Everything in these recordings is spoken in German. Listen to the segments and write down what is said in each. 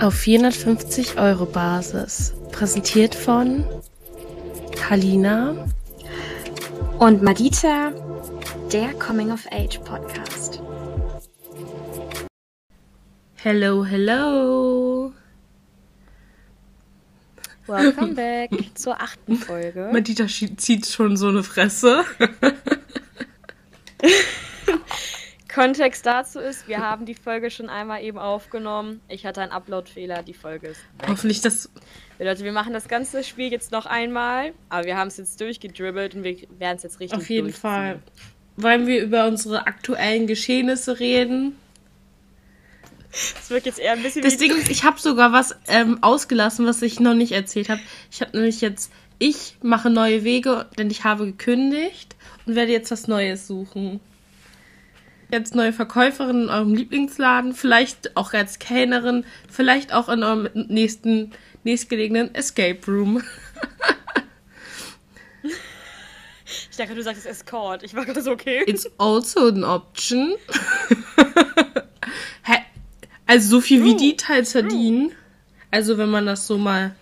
Auf 450 Euro Basis. Präsentiert von Halina und Madita, der Coming of Age Podcast. Hello, hello. Welcome back zur achten Folge. Madita zieht schon so eine Fresse. Kontext dazu ist, wir haben die Folge schon einmal eben aufgenommen. Ich hatte einen Upload-Fehler, die Folge ist. Weg. Hoffentlich das. Leute, wir machen das ganze Spiel jetzt noch einmal, aber wir haben es jetzt durchgedribbelt und wir werden es jetzt richtig Auf jeden Fall. Wollen wir über unsere aktuellen Geschehnisse reden? Das wirkt jetzt eher ein bisschen. Das Ding ist, ich habe sogar was ähm, ausgelassen, was ich noch nicht erzählt habe. Ich habe nämlich jetzt, ich mache neue Wege, denn ich habe gekündigt und werde jetzt was Neues suchen jetzt neue Verkäuferin in eurem Lieblingsladen, vielleicht auch als Kellnerin, vielleicht auch in eurem nächsten, nächstgelegenen Escape Room. ich dachte, du sagst Escort. Ich war gerade so okay. It's also an option. also so viel wie die teils verdienen. Also wenn man das so mal.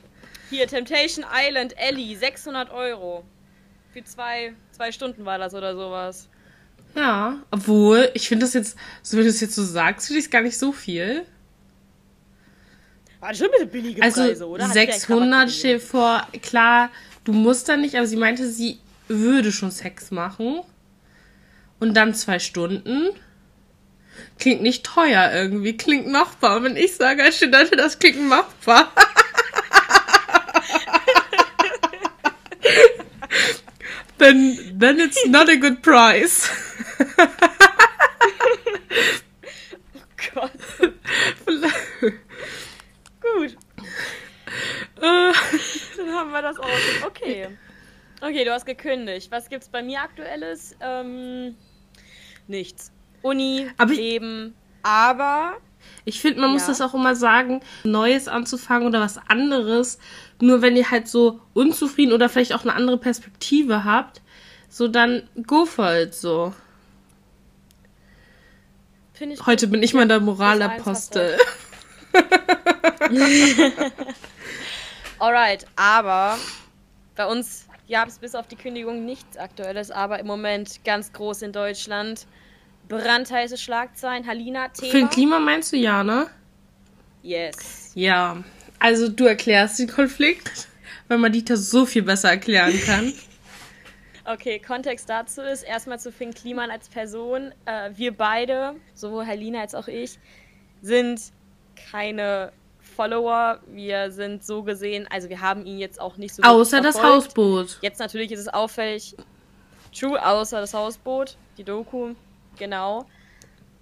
Hier, Temptation Island Ellie, 600 Euro. Für zwei, zwei Stunden war das oder sowas. Ja, obwohl, ich finde das jetzt, so wie du es jetzt so sagst, finde ich es gar nicht so viel. War schon mit billige also Preise, oder? 600 steht vor, klar, du musst da nicht, aber sie meinte, sie würde schon Sex machen. Und dann zwei Stunden. Klingt nicht teuer irgendwie, klingt machbar. Wenn ich sage als Studentin, das klingt machbar. then, then it's not a good price. oh Gott. Gut. Dann haben wir das auch. Okay. Okay, du hast gekündigt. Was gibt's bei mir aktuelles? Ähm, nichts. Uni, aber Leben, aber. Ich finde, man ja. muss das auch immer sagen, Neues anzufangen oder was anderes. Nur wenn ihr halt so unzufrieden oder vielleicht auch eine andere Perspektive habt, so dann go for it so. Ich Heute bin ich mal der Moralapostel. Alright, aber bei uns gab es bis auf die Kündigung nichts Aktuelles, aber im Moment ganz groß in Deutschland. Brandheiße Schlagzeilen. Halina, Thema. Für den Klima meinst du ja, ne? Yes. Ja. Also du erklärst den Konflikt, weil man Dieter so viel besser erklären kann. Okay, Kontext dazu ist erstmal zu Finn Kliman als Person. Äh, wir beide, sowohl Helena als auch ich, sind keine Follower. Wir sind so gesehen, also wir haben ihn jetzt auch nicht so. Außer das Hausboot. Jetzt natürlich ist es auffällig. True, außer das Hausboot, die Doku, genau.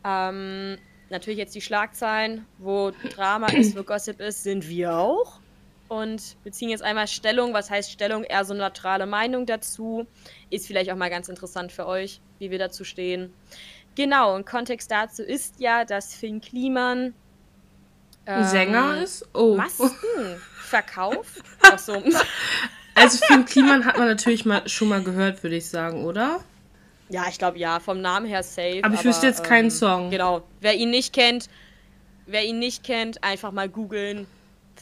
Ähm, natürlich jetzt die Schlagzeilen, wo Drama ist, wo Gossip ist, sind wir auch und beziehen jetzt einmal Stellung. Was heißt Stellung? Eher so eine neutrale Meinung dazu. Ist vielleicht auch mal ganz interessant für euch, wie wir dazu stehen. Genau, und Kontext dazu ist ja, dass Finn Kliman ähm, Sänger ist? Oh. Masken verkauft. Ach so. Also Finn Kliman hat man natürlich mal, schon mal gehört, würde ich sagen, oder? Ja, ich glaube ja, vom Namen her safe. Aber ich wüsste jetzt ähm, keinen Song. Genau. Wer ihn nicht kennt, wer ihn nicht kennt, einfach mal googeln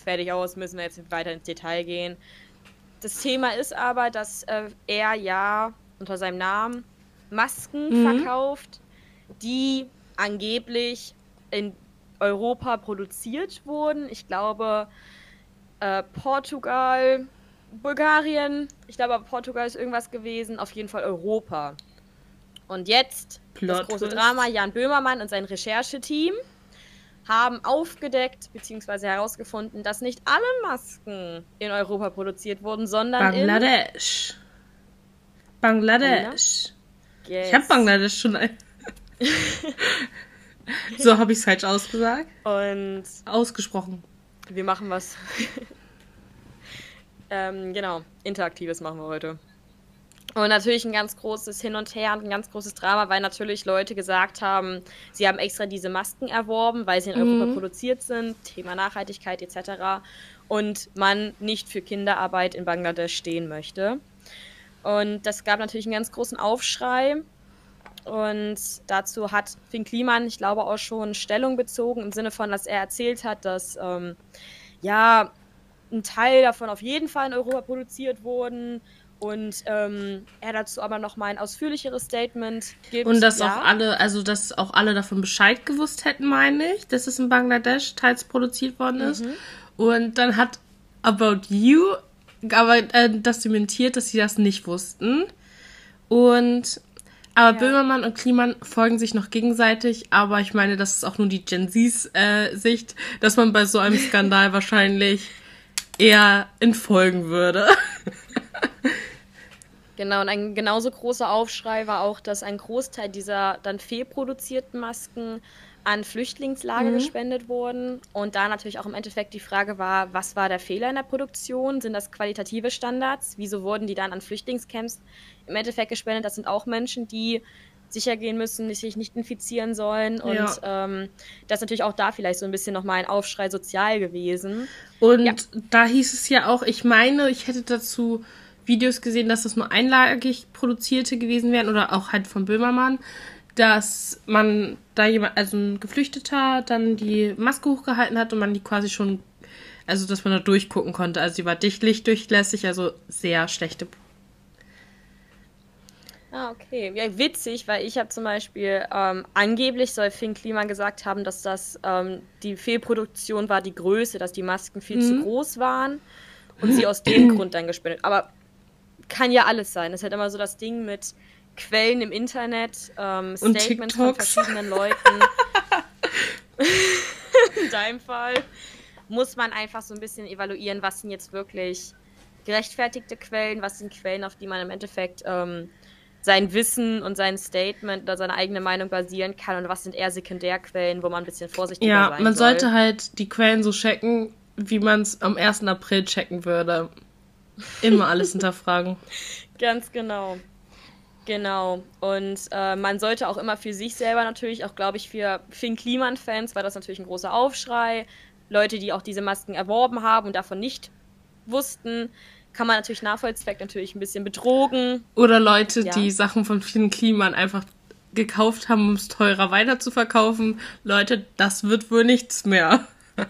fertig aus, müssen wir jetzt weiter ins Detail gehen. Das Thema ist aber, dass äh, er ja unter seinem Namen Masken mhm. verkauft, die angeblich in Europa produziert wurden. Ich glaube, äh, Portugal, Bulgarien, ich glaube, Portugal ist irgendwas gewesen, auf jeden Fall Europa. Und jetzt Plot das große Drama, Jan Böhmermann und sein Rechercheteam haben aufgedeckt bzw. herausgefunden, dass nicht alle Masken in Europa produziert wurden, sondern Bangladesch. in Bangladesch. Yes. Ich habe Bangladesch schon. So habe ich es falsch ausgesagt. Und ausgesprochen. Wir machen was. ähm, genau, interaktives machen wir heute. Und natürlich ein ganz großes Hin und Her und ein ganz großes Drama, weil natürlich Leute gesagt haben, sie haben extra diese Masken erworben, weil sie in Europa mhm. produziert sind, Thema Nachhaltigkeit etc. Und man nicht für Kinderarbeit in Bangladesch stehen möchte. Und das gab natürlich einen ganz großen Aufschrei. Und dazu hat Finn Kliman, ich glaube, auch schon Stellung bezogen, im Sinne von, dass er erzählt hat, dass ähm, ja ein Teil davon auf jeden Fall in Europa produziert wurden und ähm, er dazu aber noch mal ein ausführlicheres Statement gibt. Und dass ja. auch alle, also dass auch alle davon Bescheid gewusst hätten, meine ich, dass es in Bangladesch teils produziert worden ist. Mhm. Und dann hat About You aber äh, das dementiert, dass sie das nicht wussten. Und aber Ja. Böhmermann und Kliman folgen sich noch gegenseitig, aber ich meine, das ist auch nur die Gen Zs äh, Sicht, dass man bei so einem Skandal wahrscheinlich eher entfolgen würde. Genau, und ein genauso großer Aufschrei war auch, dass ein Großteil dieser dann fehlproduzierten Masken an Flüchtlingslager Mhm. gespendet wurden. Und da natürlich auch im Endeffekt die Frage war, was war der Fehler in der Produktion? Sind das qualitative Standards? Wieso wurden die dann an Flüchtlingscamps im Endeffekt gespendet? Das sind auch Menschen, die sicher gehen müssen, die sich nicht infizieren sollen. Und Ja. ähm, das ist natürlich auch da vielleicht so ein bisschen nochmal ein Aufschrei sozial gewesen. Und Ja. da hieß es ja auch, ich meine, ich hätte dazu Videos gesehen, dass das nur einlagig produzierte gewesen wären oder auch halt von Böhmermann, dass man da jemand, also ein Geflüchteter, dann die Maske hochgehalten hat und man die quasi schon, also dass man da durchgucken konnte. Also die war dicht, lichtdurchlässig, also sehr schlechte. Ah, okay. Ja, witzig, weil ich habe zum Beispiel, ähm, angeblich soll Finn Kliman gesagt haben, dass das ähm, die Fehlproduktion war, die Größe, dass die Masken viel zu groß waren und sie aus dem Grund dann gespendet. Aber kann ja alles sein. Das ist halt immer so das Ding mit Quellen im Internet, ähm, Statements von verschiedenen Leuten. in deinem Fall muss man einfach so ein bisschen evaluieren, was sind jetzt wirklich gerechtfertigte Quellen, was sind Quellen, auf die man im Endeffekt ähm, sein Wissen und sein Statement oder seine eigene Meinung basieren kann und was sind eher Sekundärquellen, wo man ein bisschen vorsichtiger Ja, sein man soll. sollte halt die Quellen so checken, wie man es am 1. April checken würde. Immer alles hinterfragen. Ganz genau. Genau. Und äh, man sollte auch immer für sich selber natürlich, auch glaube ich für Finn Kliman-Fans war das natürlich ein großer Aufschrei. Leute, die auch diese Masken erworben haben und davon nicht wussten, kann man natürlich nachvollziehen, natürlich ein bisschen betrogen. Oder Leute, Ja. die Sachen von vielen Kliman einfach gekauft haben, um es teurer weiter zu verkaufen. Leute, das wird wohl nichts mehr.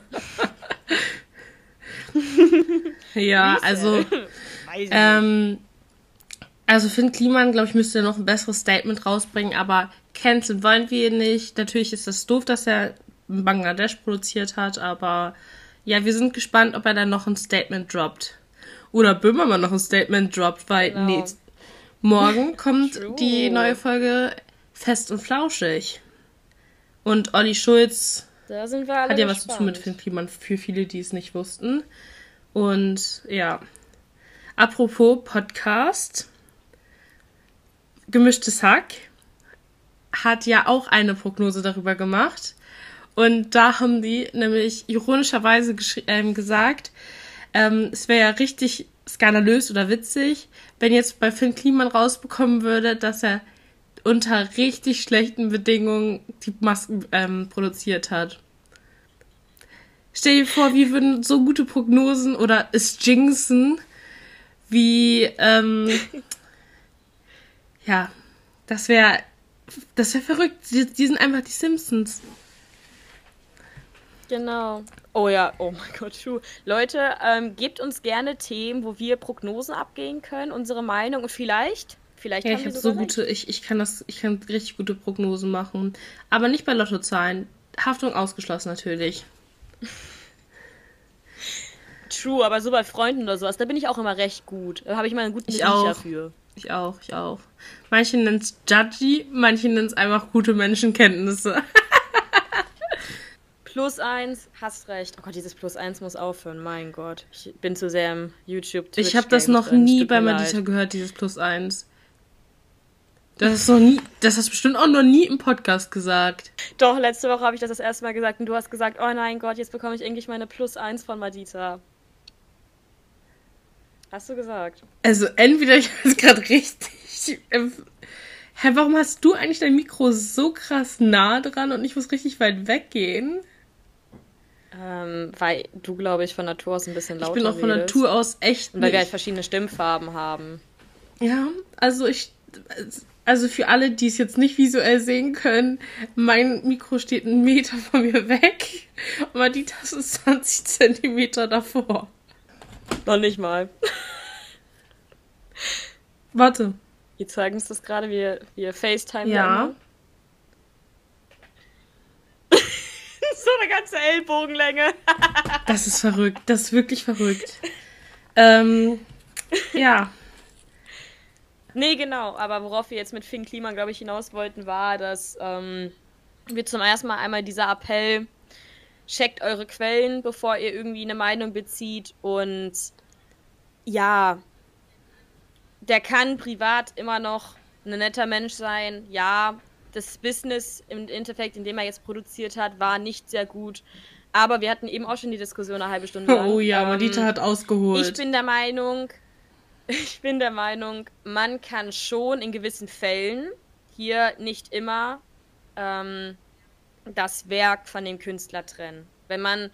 ja, also, ähm, also Finn Kliman, glaube ich, müsste noch ein besseres Statement rausbringen, aber canceln wollen wir ihn nicht. Natürlich ist das doof, dass er in Bangladesch produziert hat, aber ja, wir sind gespannt, ob er dann noch ein Statement droppt. Oder Böhmermann noch ein Statement droppt, weil Genau. nee, morgen kommt die neue Folge Fest und Flauschig. Und Olli Schulz Da sind wir alle hat ja was zu gespannt. tun mit Finn Kliman, für viele, die es nicht wussten. Und ja, apropos Podcast, Gemischtes Hack hat ja auch eine Prognose darüber gemacht. Und da haben die nämlich ironischerweise ähm, gesagt, ähm, es wäre ja richtig skandalös oder witzig, wenn jetzt bei Finn Kliman rausbekommen würde, dass er unter richtig schlechten Bedingungen die Masken ähm, produziert hat. Stell dir vor, wir würden so gute Prognosen oder es jinxen, wie, ähm, ja, das wäre, das wäre verrückt. Die, die sind einfach die Simpsons. Genau. Oh ja, oh mein Gott, true. Leute, ähm, gebt uns gerne Themen, wo wir Prognosen abgehen können, unsere Meinung und vielleicht, vielleicht Ja, haben ich habe so recht. gute, ich, ich kann das, ich kann richtig gute Prognosen machen. Aber nicht bei Lottozahlen. Haftung ausgeschlossen natürlich. True, aber so bei Freunden oder sowas, da bin ich auch immer recht gut. Da habe ich mal einen guten Riecher auch. für. Ich auch, ich auch. Manche nennen es judgy, manche nennen es einfach gute Menschenkenntnisse. Plus eins, hast recht. Oh Gott, dieses Plus eins muss aufhören. Mein Gott. Ich bin zu sehr im youtube twitch Ich habe das noch nie bei Madita gehört, dieses Plus eins. Das ist noch nie, das hast du bestimmt auch noch nie im Podcast gesagt. Doch, letzte Woche habe ich das das erste Mal gesagt und du hast gesagt, oh nein Gott, jetzt bekomme ich endlich meine Plus eins von Madita. Hast du gesagt? Also entweder ich habe es gerade richtig. Hä, warum hast du eigentlich dein Mikro so krass nah dran und ich muss richtig weit weggehen? Ähm, weil du, glaube ich, von Natur aus ein bisschen lauter Ich bin auch von redest. Natur aus echt Und weil wir halt nicht. verschiedene Stimmfarben haben. Ja, also ich. also für alle, die es jetzt nicht visuell sehen können, mein Mikro steht einen Meter von mir weg und Maditas ist 20 Zentimeter davor. Noch nicht mal. Warte. Wir zeigen uns das gerade, wir, wir FaceTime. Ja. so eine ganze Ellbogenlänge. das ist verrückt. Das ist wirklich verrückt. Ähm, ja. Nee, genau. Aber worauf wir jetzt mit Finn Kliman, glaube ich, hinaus wollten, war, dass ähm, wir zum ersten Mal einmal dieser Appell, checkt eure Quellen, bevor ihr irgendwie eine Meinung bezieht. Und ja, der kann privat immer noch ein netter Mensch sein. Ja, das Business im Endeffekt, in dem er jetzt produziert hat, war nicht sehr gut. Aber wir hatten eben auch schon die Diskussion eine halbe Stunde lang. Oh ja, ähm, Madita hat ausgeholt. Ich bin der Meinung, ich bin der Meinung, man kann schon in gewissen Fällen, hier nicht immer, ähm, das Werk von dem Künstler trennen. Wenn man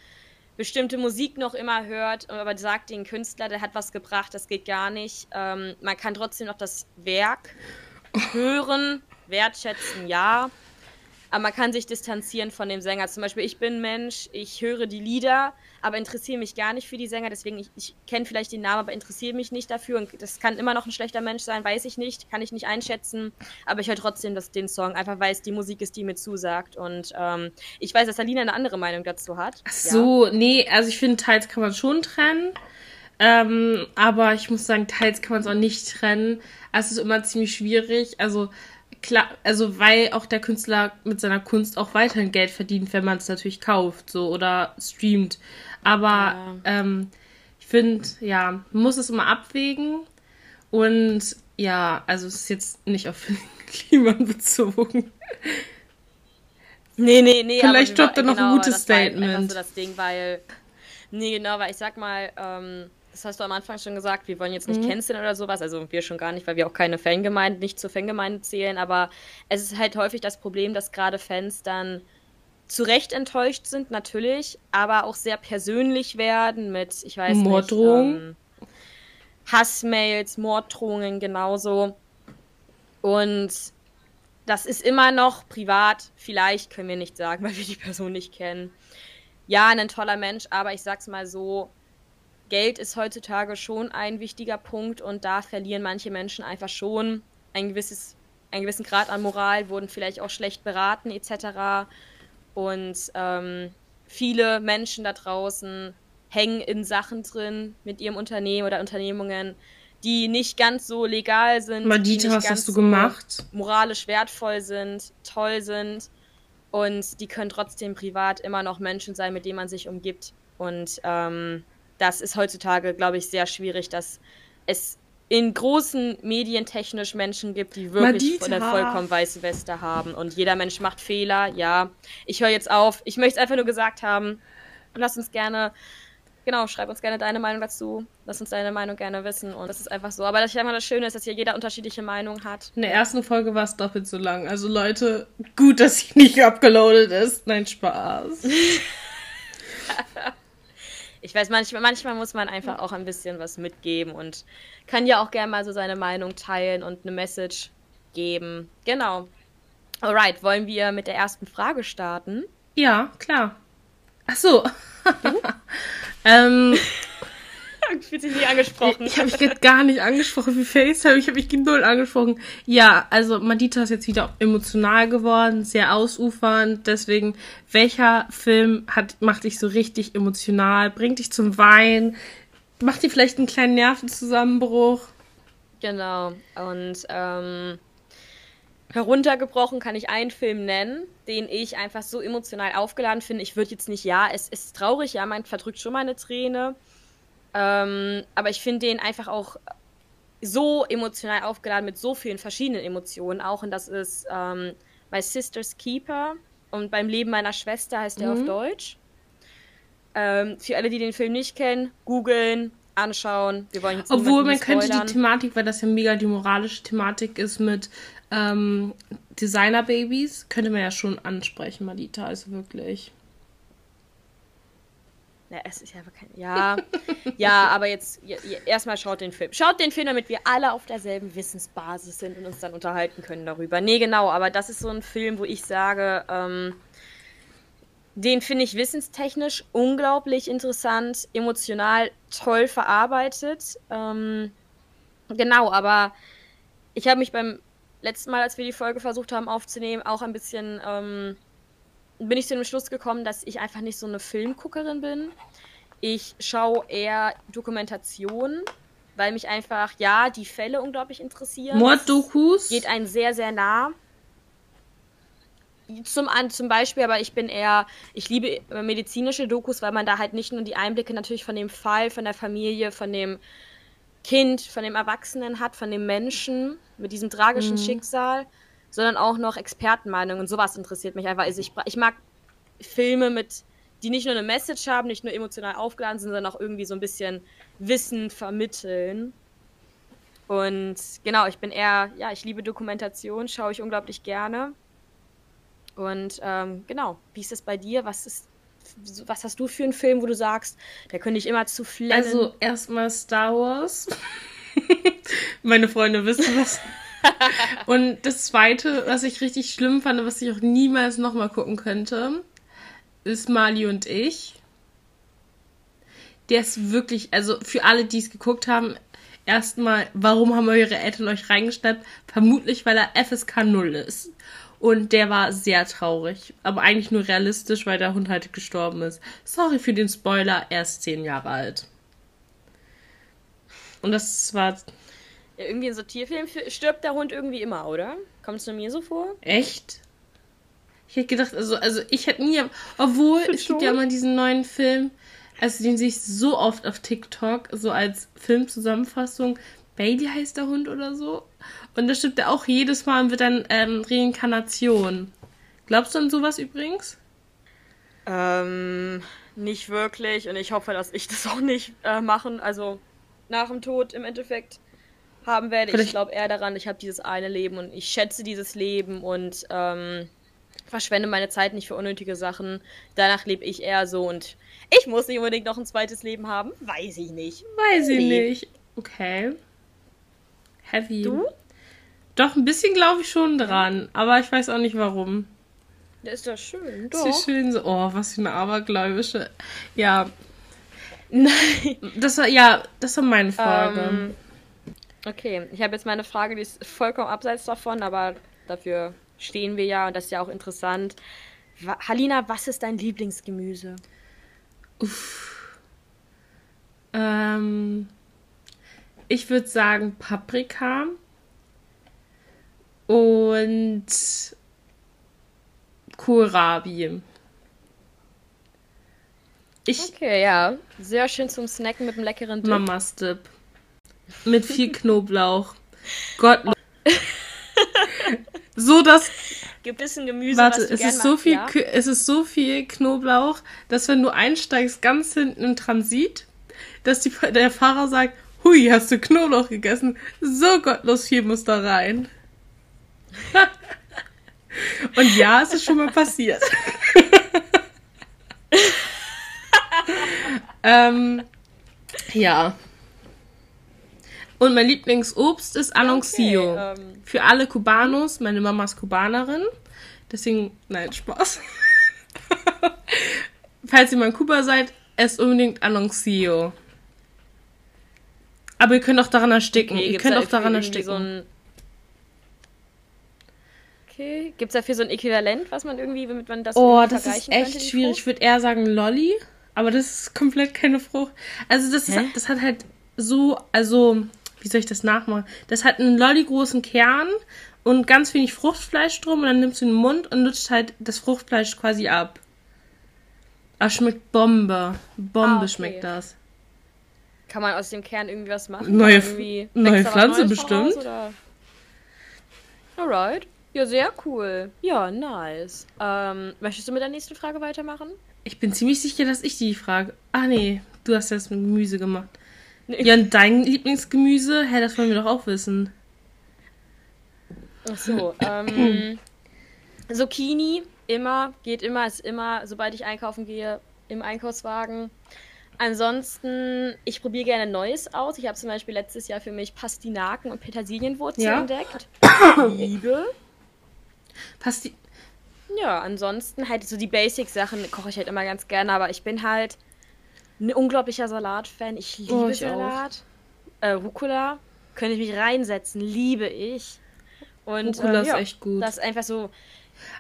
bestimmte Musik noch immer hört, aber sagt den Künstler, der hat was gebracht, das geht gar nicht. Ähm, man kann trotzdem noch das Werk hören, wertschätzen, ja. Aber man kann sich distanzieren von dem Sänger. Zum Beispiel, ich bin Mensch, ich höre die Lieder, aber interessiere mich gar nicht für die Sänger. Deswegen, ich, ich kenne vielleicht den Namen, aber interessiere mich nicht dafür. Und das kann immer noch ein schlechter Mensch sein, weiß ich nicht, kann ich nicht einschätzen. Aber ich höre trotzdem das, den Song, einfach weil es die Musik ist, die mir zusagt. Und ähm, ich weiß, dass Alina eine andere Meinung dazu hat. Ach so, ja. nee, also ich finde, teils kann man schon trennen. Ähm, aber ich muss sagen, teils kann man es auch nicht trennen. Es ist immer ziemlich schwierig. Also klar, also weil auch der Künstler mit seiner Kunst auch weiterhin Geld verdient, wenn man es natürlich kauft, so oder streamt. Aber ja. ähm, ich finde, ja, man muss es immer abwägen. Und ja, also es ist jetzt nicht auf Klima bezogen. Nee, nee, nee. Vielleicht droppt er noch genau, ein gutes das Statement. War so das Ding, weil. Nee, genau, weil ich sag mal, ähm, das hast du am Anfang schon gesagt, wir wollen jetzt nicht mhm. canceln oder sowas, also wir schon gar nicht, weil wir auch keine Fangemeinde, nicht zur Fangemeinde zählen, aber es ist halt häufig das Problem, dass gerade Fans dann zu Recht enttäuscht sind, natürlich, aber auch sehr persönlich werden mit, ich weiß Morddrohungen. nicht, ähm, Hassmails, Morddrohungen genauso. Und das ist immer noch privat, vielleicht können wir nicht sagen, weil wir die Person nicht kennen. Ja, ein toller Mensch, aber ich sag's mal so, Geld ist heutzutage schon ein wichtiger Punkt und da verlieren manche Menschen einfach schon ein gewisses, einen gewissen Grad an Moral, wurden vielleicht auch schlecht beraten etc. Und ähm, viele Menschen da draußen hängen in Sachen drin mit ihrem Unternehmen oder Unternehmungen, die nicht ganz so legal sind. Madita, was hast du gemacht? Moralisch wertvoll sind, toll sind. Und die können trotzdem privat immer noch Menschen sein, mit denen man sich umgibt. Und ähm, das ist heutzutage, glaube ich, sehr schwierig, dass es in großen Medien technisch Menschen gibt, die wirklich eine vollkommen weiße Weste haben. Und jeder Mensch macht Fehler, ja. Ich höre jetzt auf. Ich möchte es einfach nur gesagt haben. Lass uns gerne, genau, schreib uns gerne deine Meinung dazu. Lass uns deine Meinung gerne wissen. Und das ist einfach so. Aber das, ich das Schöne ist, dass hier jeder unterschiedliche Meinung hat. In der ersten Folge war es doppelt so lang. Also Leute, gut, dass sie nicht abgeloadet ist. Nein, Spaß. ich weiß, manchmal, manchmal muss man einfach auch ein bisschen was mitgeben und kann ja auch gerne mal so seine Meinung teilen und eine Message geben. Genau. Alright, wollen wir mit der ersten Frage starten? Ja, klar. Ach so. ähm, ich fühle sich nie angesprochen. Ich, ich habe mich gar nicht angesprochen wie FaceTime. Ich habe mich null angesprochen. Ja, also Madita ist jetzt wieder emotional geworden, sehr ausufernd. Deswegen, welcher Film hat, macht dich so richtig emotional, bringt dich zum Weinen, macht dir vielleicht einen kleinen Nervenzusammenbruch? Genau. Und ähm, heruntergebrochen kann ich einen Film nennen, den ich einfach so emotional aufgeladen finde. Ich würde jetzt nicht, ja, es ist traurig, ja, man verdrückt schon mal eine Träne. Ähm, aber ich finde den einfach auch so emotional aufgeladen mit so vielen verschiedenen Emotionen auch. Und das ist ähm, My Sister's Keeper. Und beim Leben meiner Schwester heißt der mhm. auf Deutsch. Ähm, für alle, die den Film nicht kennen, googeln, anschauen. Wir wollen jetzt Obwohl man könnte die Thematik, weil das ja mega die moralische Thematik ist mit ähm, Designer-Babys, könnte man ja schon ansprechen, Malita, also wirklich. Ja, es ist ja aber kein. Ja, ja, aber jetzt ja, erstmal schaut den Film. Schaut den Film, damit wir alle auf derselben Wissensbasis sind und uns dann unterhalten können darüber. Nee, genau, aber das ist so ein Film, wo ich sage, ähm, den finde ich wissenstechnisch unglaublich interessant, emotional toll verarbeitet. Ähm, genau, aber ich habe mich beim letzten Mal, als wir die Folge versucht haben aufzunehmen, auch ein bisschen ähm, bin ich zu dem Schluss gekommen, dass ich einfach nicht so eine Filmguckerin bin. Ich schaue eher Dokumentationen, weil mich einfach, ja, die Fälle unglaublich interessieren. Morddokus? Geht einen sehr, sehr nah. Zum, zum Beispiel, aber ich bin eher, ich liebe medizinische Dokus, weil man da halt nicht nur die Einblicke natürlich von dem Fall, von der Familie, von dem Kind, von dem Erwachsenen hat, von dem Menschen mit diesem tragischen mhm. Schicksal, sondern auch noch Expertenmeinungen. Sowas interessiert mich einfach. Also ich, ich mag Filme mit, die nicht nur eine Message haben, nicht nur emotional aufgeladen sind, sondern auch irgendwie so ein bisschen Wissen vermitteln. Und genau, ich bin eher, ja, ich liebe Dokumentation, schaue ich unglaublich gerne. Und ähm, genau, wie ist es bei dir? Was ist, was hast du für einen Film, wo du sagst, der könnte ich immer zu flennen? Also erstmal Star Wars. Meine Freunde wissen was. Und das zweite, was ich richtig schlimm fand, was ich auch niemals nochmal gucken könnte, ist Mali und ich. Der ist wirklich, also für alle, die es geguckt haben, erstmal, warum haben eure Eltern euch reingeschnappt? Vermutlich, weil er FSK 0 ist. Und der war sehr traurig. Aber eigentlich nur realistisch, weil der Hund halt gestorben ist. Sorry für den Spoiler, er ist zehn Jahre alt. Und das war ja, irgendwie in so Tierfilmen stirbt der Hund irgendwie immer, oder? Kommt es nur mir so vor? Echt? Ich hätte gedacht, also, also ich hätte nie, obwohl es gibt ja immer diesen neuen Film, also den sehe ich so oft auf TikTok, so als Filmzusammenfassung. Baby heißt der Hund oder so. Und da stirbt er auch jedes Mal und wird dann ähm, Reinkarnation. Glaubst du an sowas übrigens? Ähm, nicht wirklich. Und ich hoffe, dass ich das auch nicht äh, machen. Also nach dem Tod im Endeffekt haben werde. Vielleicht. Ich glaube eher daran, ich habe dieses eine Leben und ich schätze dieses Leben und ähm, verschwende meine Zeit nicht für unnötige Sachen. Danach lebe ich eher so und ich muss nicht unbedingt noch ein zweites Leben haben. Weiß ich nicht. Weiß ich nicht. Okay. Heavy. Du? Doch, ein bisschen glaube ich schon dran, aber ich weiß auch nicht warum. Der ist doch schön. Doch. Ist schön so. Oh, was für eine abergläubische. Ja. Nein. Das war, ja, das war meine Frage. Ähm, Okay, ich habe jetzt meine Frage, die ist vollkommen abseits davon, aber dafür stehen wir ja und das ist ja auch interessant. Halina, was ist dein Lieblingsgemüse? Uff. Ähm, ich würde sagen Paprika und Kohlrabi. Ich okay, ja. Sehr schön zum Snacken mit einem leckeren Dip. Mamas Dip. Mit viel Knoblauch. Gott. so dass. Ein Gemüse, Warte, es ist so viel, ja? es ist so viel Knoblauch, dass wenn du einsteigst, ganz hinten im Transit, dass die, der Fahrer sagt, hui, hast du Knoblauch gegessen? So gottlos viel muss da rein. Und ja, es ist schon mal passiert. ähm, ja. Und mein Lieblingsobst ist Anuncio. Okay. Ähm. Für alle Kubanos. Meine Mama ist Kubanerin. Deswegen, nein, Spaß. Falls ihr mal in Kuba seid, esst unbedingt Anuncio. Aber ihr könnt auch daran ersticken. Okay, ihr könnt auch daran ersticken. So ein okay. Gibt es dafür so ein Äquivalent, was man irgendwie, womit man das Oh, das ist echt könnte, schwierig. Ich würde eher sagen Lolli. Aber das ist komplett keine Frucht. Also das, ist, das hat halt so, also wie soll ich das nachmachen? Das hat einen lolli großen Kern und ganz wenig Fruchtfleisch drum und dann nimmst du den Mund und lutscht halt das Fruchtfleisch quasi ab. Ah, schmeckt Bombe. Bombe ah, okay. schmeckt das. Kann man aus dem Kern irgendwie was machen? Neue, irgendwie neue Pflanze bestimmt. Voraus, Alright. Ja, sehr cool. Ja, nice. Ähm, möchtest du mit der nächsten Frage weitermachen? Ich bin ziemlich sicher, dass ich die Frage. Ah, nee, du hast das mit Gemüse gemacht. Ja, und dein Lieblingsgemüse? Hä, das wollen wir doch auch wissen. Ach so, ähm, Zucchini, immer, geht immer, ist immer, sobald ich einkaufen gehe, im Einkaufswagen. Ansonsten, ich probiere gerne Neues aus. Ich habe zum Beispiel letztes Jahr für mich Pastinaken und Petersilienwurzel Ja. entdeckt. Liebe. Pasti Ja, ansonsten halt so die Basic-Sachen koche ich halt immer ganz gerne, aber ich bin halt ein unglaublicher Salat-Fan. Ich liebe Oh, ich Salat. Äh, Rucola könnte ich mich reinsetzen, liebe ich. Und Rucola äh, ist ja, echt gut. Das ist einfach so,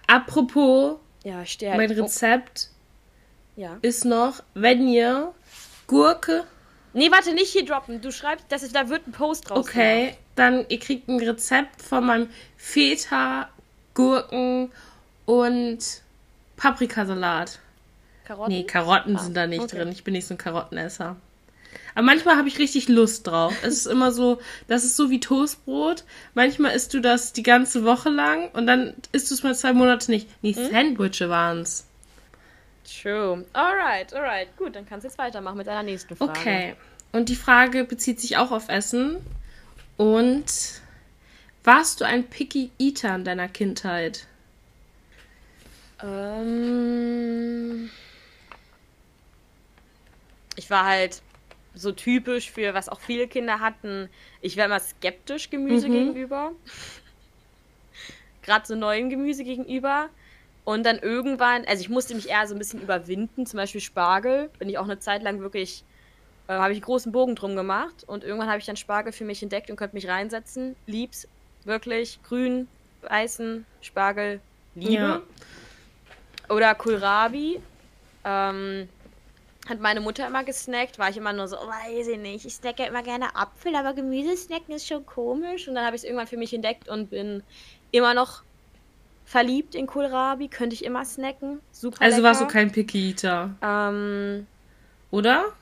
Apropos, ja, ich stehe halt. mein Rezept Oh, ja. ist noch, wenn ihr Gurke, Nee, warte, nicht hier droppen. Du schreibst, das ist, da wird ein Post draus. okay, dann ihr kriegt ein Rezept von meinem Feta, Gurken und Paprikasalat. Karotten? Nee, Karotten Ah, sind da nicht okay. drin. Ich bin nicht so ein Karottenesser. Aber manchmal habe ich richtig Lust drauf. Es ist immer so, das ist so wie Toastbrot. Manchmal isst du das die ganze Woche lang und dann isst du es mal zwei Monate nicht. Nee, Hm? Sandwiche waren's. True. Alright, alright. Gut, dann kannst du jetzt weitermachen mit deiner nächsten Frage. Okay. Und die Frage bezieht sich auch auf Essen. Und warst du ein Picky Eater in deiner Kindheit? Ähm, ich war halt so typisch für, was auch viele Kinder hatten. Ich war immer skeptisch Gemüse Mhm. gegenüber. Gerade so neuem Gemüse gegenüber. Und dann irgendwann, also ich musste mich eher so ein bisschen überwinden, zum Beispiel Spargel. Bin ich auch eine Zeit lang wirklich, äh, habe ich einen großen Bogen drum gemacht. Und irgendwann habe ich dann Spargel für mich entdeckt und konnte mich reinsetzen. Lieb's, wirklich. Grün, weißen, Spargel, Liebe. Ja. Oder Kohlrabi. Ähm, hat meine Mutter immer gesnackt, war ich immer nur so, oh, weiß ich nicht, ich snacke immer gerne Apfel, aber Gemüse snacken ist schon komisch. Und dann habe ich es irgendwann für mich entdeckt und bin immer noch verliebt in Kohlrabi, könnte ich immer snacken. Super Also warst du lecker. kein Picky Eater, Ähm, oder?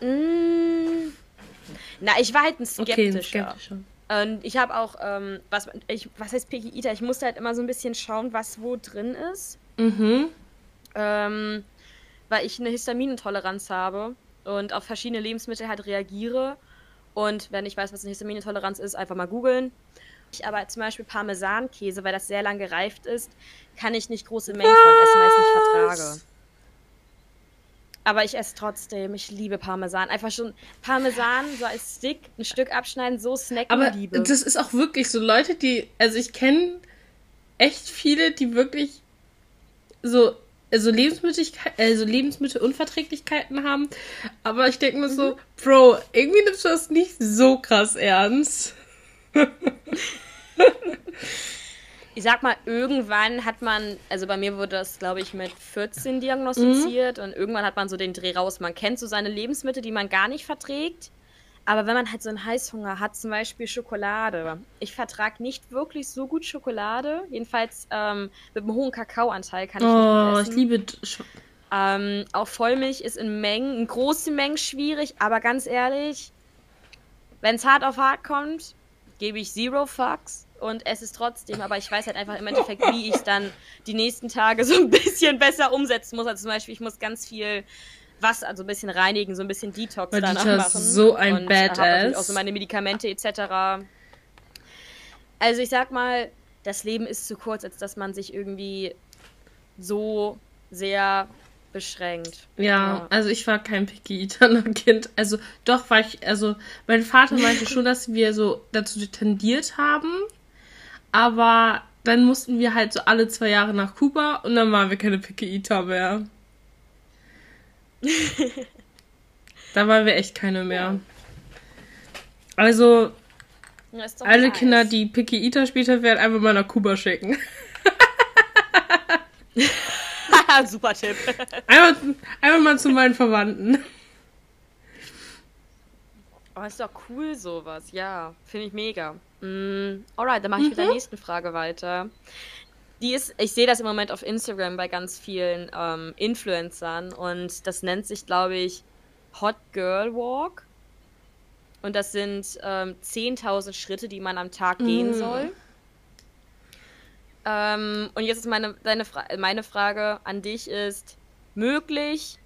mh, na, ich war halt ein Okay, skeptischer. skeptischer. Und ich habe auch, ähm, was, ich, was heißt Picky Eater? Ich musste halt immer so ein bisschen schauen, was wo drin ist. Mhm. ähm, weil ich eine Histaminintoleranz habe und auf verschiedene Lebensmittel halt reagiere. Und wenn ich weiß, was eine Histaminintoleranz ist, einfach mal googeln. Ich aber zum Beispiel Parmesankäse, weil das sehr lang gereift ist, kann ich nicht große Mengen von essen, weil ich es nicht vertrage. Aber ich esse trotzdem. Ich liebe Parmesan. Einfach schon Parmesan so als Stick, ein Stück abschneiden, so snacken, Aber Liebe. das ist auch wirklich so Leute, die, also ich kenne echt viele, die wirklich so, also Lebensmittelkeit, also Lebensmittelunverträglichkeiten haben. Aber ich denke mir so, Bro, irgendwie nimmst du das nicht so krass ernst. Ich sag mal, irgendwann hat man, also bei mir wurde das, glaube ich, mit 14 diagnostiziert und irgendwann hat man so den Dreh raus. Man kennt so seine Lebensmittel, die man gar nicht verträgt. Aber wenn man halt so einen Heißhunger hat, zum Beispiel Schokolade. Ich vertrage nicht wirklich so gut Schokolade. Jedenfalls ähm, mit einem hohen Kakaoanteil kann ich nicht Oh, gut ich essen. liebe. Sch- Ähm, auch Vollmilch ist in Mengen, in großen Mengen schwierig, aber ganz ehrlich, wenn es hart auf hart kommt, gebe ich zero fucks und esse es trotzdem, aber ich weiß halt einfach im Endeffekt, wie ich dann die nächsten Tage so ein bisschen besser umsetzen muss. Also zum Beispiel, ich muss ganz viel Wasser, also ein bisschen reinigen, so ein bisschen Detox Weil danach Dieter machen. so ein und natürlich Badass. auch so meine Medikamente etc. Also ich sag mal, das Leben ist zu kurz, als dass man sich irgendwie so sehr beschränkt. Ja, also ich war kein Picky Eater Kind. Also doch war ich, also mein Vater meinte schon, dass wir so dazu tendiert haben, aber dann mussten wir halt so alle zwei Jahre nach Kuba und dann waren wir keine Picky Eater mehr. da waren wir echt keine mehr. Also alle nice. Kinder, die Picky Eater später werden, einfach mal nach Kuba schicken. Super Tipp. Einmal, einmal mal zu meinen Verwandten. Oh, ist doch cool sowas. Ja, finde ich mega. Mm, alright, dann mache ich mit der Mhm. nächsten Frage weiter. Die ist, ich sehe das im Moment auf Instagram bei ganz vielen ähm, Influencern und das nennt sich, glaube ich, Hot Girl Walk. Und das sind ähm, 10.000 Schritte, die man am Tag gehen Mhm. soll. Ähm, und jetzt ist meine, deine Fra meine Frage an dich ist, möglich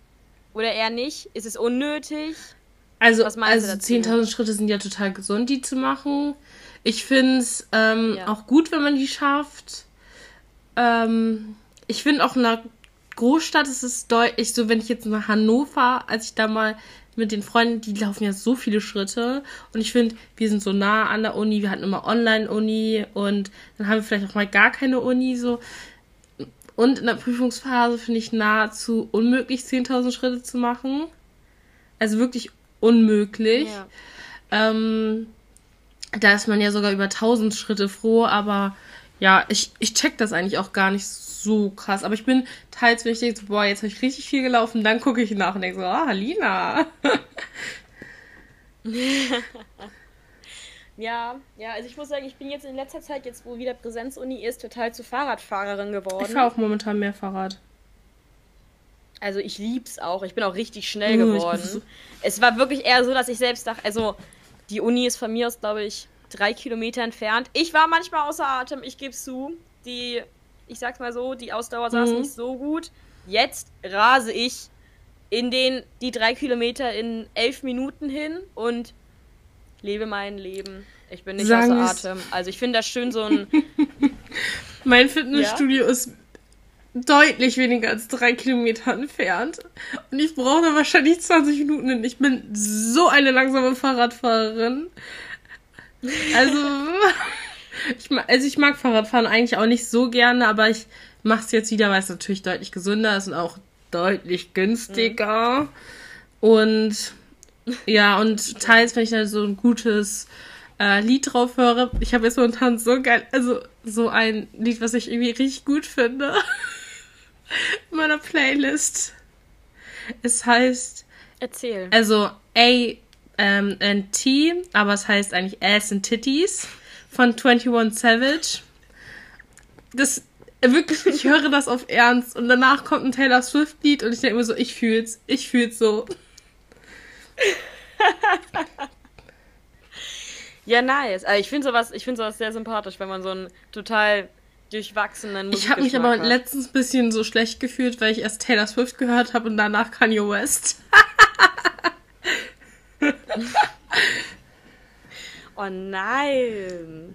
oder eher nicht? Ist es unnötig? Also, also dazu? 10.000 Schritte sind ja total gesund, die zu machen. Ich finde es ähm, Ja. auch gut, wenn man die schafft. Ähm, ich finde auch nach Großstadt ist es deutlich so, wenn ich jetzt nach Hannover, als ich da mal mit den Freunden, die laufen ja so viele Schritte. Und ich finde, wir sind so nah an der Uni, wir hatten immer Online-Uni und dann haben wir vielleicht auch mal gar keine Uni so. Und in der Prüfungsphase finde ich nahezu unmöglich, 10.000 Schritte zu machen. Also wirklich unmöglich. Ja. Ähm, da ist man ja sogar über 1000 Schritte froh, aber ja, ich, ich check das eigentlich auch gar nicht so krass. Aber ich bin teils, wenn ich denke, so, boah, jetzt habe ich richtig viel gelaufen, dann gucke ich nach und denke so, ah, Lina. ja, ja, also ich muss sagen, ich bin jetzt in letzter Zeit, jetzt wo wieder Präsenzuni ist, total zu Fahrradfahrerin geworden. Ich fahre auch momentan mehr Fahrrad. Also ich lieb's auch. Ich bin auch richtig schnell geworden. So es war wirklich eher so, dass ich selbst dachte, also die Uni ist von mir aus, glaube ich, drei Kilometer entfernt. Ich war manchmal außer Atem, ich gebe zu. Die ich sag's mal so, die Ausdauer saß mhm. nicht so gut. Jetzt rase ich in den die drei Kilometer in elf Minuten hin und lebe mein Leben. Ich bin nicht Sagen außer Atem. Also ich finde das schön so ein. mein Fitnessstudio ja? ist deutlich weniger als drei Kilometer entfernt. Und ich brauche da wahrscheinlich 20 Minuten hin. Ich bin so eine langsame Fahrradfahrerin. Also. Ich, also ich mag Fahrradfahren eigentlich auch nicht so gerne, aber ich mache es jetzt wieder, weil es natürlich deutlich gesünder ist und auch deutlich günstiger. Mhm. Und ja, und teils, wenn ich da so ein gutes äh, Lied drauf höre, ich habe jetzt momentan so geil, also so ein Lied, was ich irgendwie richtig gut finde. In meiner Playlist. Es heißt. Erzähl. Also A ähm, and T, aber es heißt eigentlich Ass and Titties von 21 Savage. Das wirklich, ich höre das auf Ernst und danach kommt ein Taylor Swift Lied und ich denke mir so, ich fühl's, ich fühl's so. ja, nice. Also ich finde sowas, ich finde sowas sehr sympathisch, wenn man so einen total durchwachsenen Ich habe mich aber hat. letztens ein bisschen so schlecht gefühlt, weil ich erst Taylor Swift gehört habe und danach Kanye West. Oh nein.